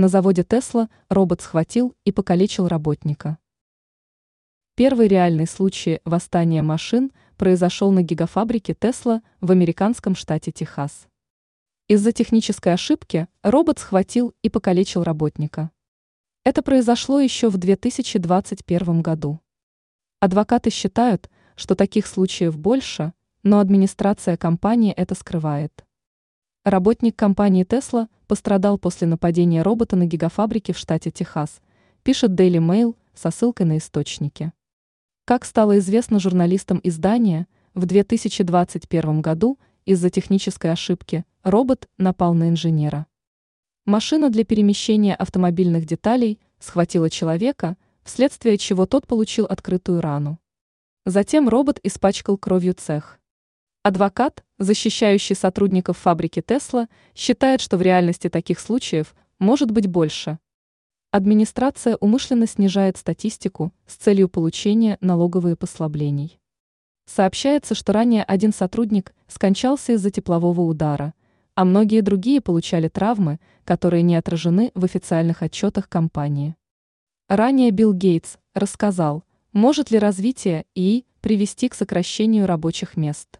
На заводе Тесла робот схватил и покалечил работника. Первый реальный случай восстания машин произошел на гигафабрике Тесла в американском штате Техас. Из-за технической ошибки робот схватил и покалечил работника. Это произошло еще в 2021 году. Адвокаты считают, что таких случаев больше, но администрация компании это скрывает. Работник компании Tesla пострадал после нападения робота на гигафабрике в штате Техас, пишет Daily Mail со ссылкой на источники. Как стало известно журналистам издания, в 2021 году из-за технической ошибки робот напал на инженера. Машина для перемещения автомобильных деталей схватила человека, вследствие чего тот получил открытую рану. Затем робот испачкал кровью цех. Адвокат, защищающий сотрудников фабрики Тесла, считает, что в реальности таких случаев может быть больше. Администрация умышленно снижает статистику с целью получения налоговых послаблений. Сообщается, что ранее один сотрудник скончался из-за теплового удара, а многие другие получали травмы, которые не отражены в официальных отчетах компании. Ранее Билл Гейтс рассказал, может ли развитие ИИ привести к сокращению рабочих мест.